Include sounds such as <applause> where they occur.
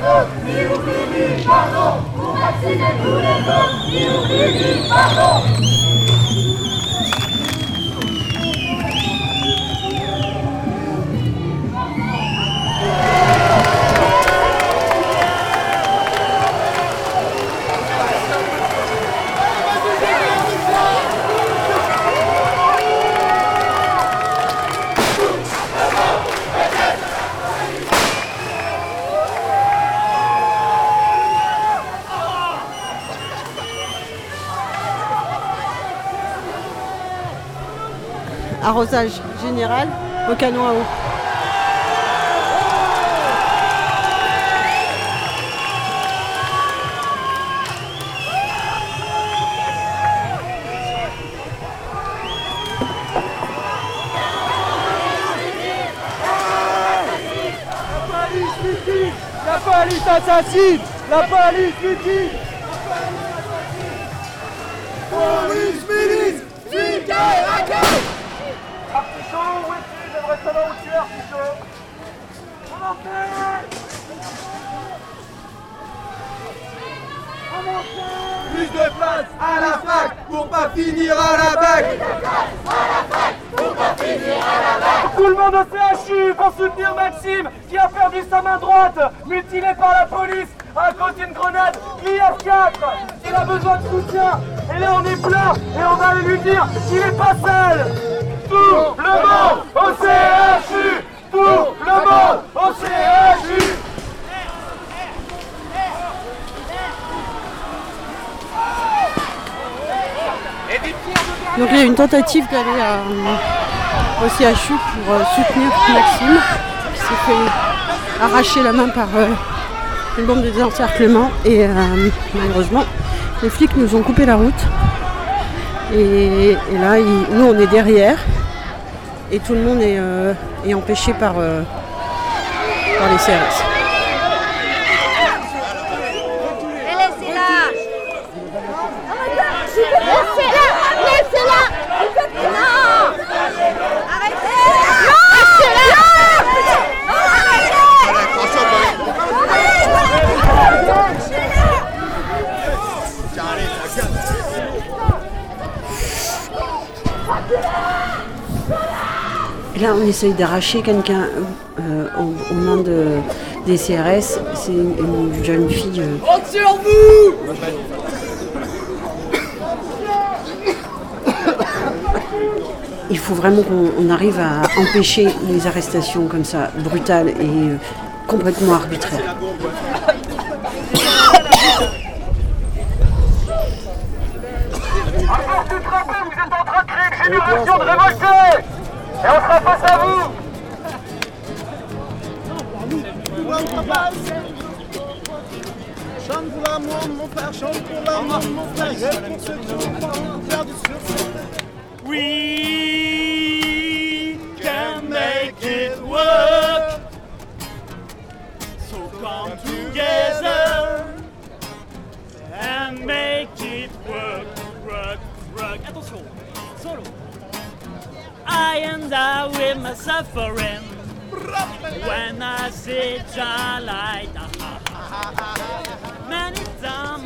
autres, ni oublie ni pardon, pour vacciner tous les autres, ni oublie ni pardon. Arrosage général au canon à eau. La police assassine La police liquide Police milice es-tu J'aimerais savoir où tu es, Artichaut Plus de place à la fac pour pas finir à la bac. Tout le monde au CHU pour soutenir Maxime qui a perdu sa main droite, mutilé par la police à cause d'une grenade IF4. Il a besoin de soutien. Et là on est plein. Et on va lui dire qu'il est pas seul. Tout le monde au Tout le monde. Au Donc il y a une tentative d'aller à- au CHU pour euh, soutenir Maxime qui s'est fait arracher la main par euh, une bombe de désencerclement. Et euh, malheureusement les flics nous ont coupé la route. Et, là nous on est derrière et tout le monde est, euh, empêché par, euh, par les CRS. Là, on essaye d'arracher quelqu'un euh, aux, aux mains de, des CRS. C'est une, une jeune fille. euh, sur vous il faut vraiment qu'on on arrive à empêcher les arrestations comme ça, brutales et euh, complètement arbitraires. Face à vous Chante mon père, chante pour l'amour mon frère, can make it work. So come together and make it work. Attention, solo. I end up with my suffering when I see light. <laughs> Many times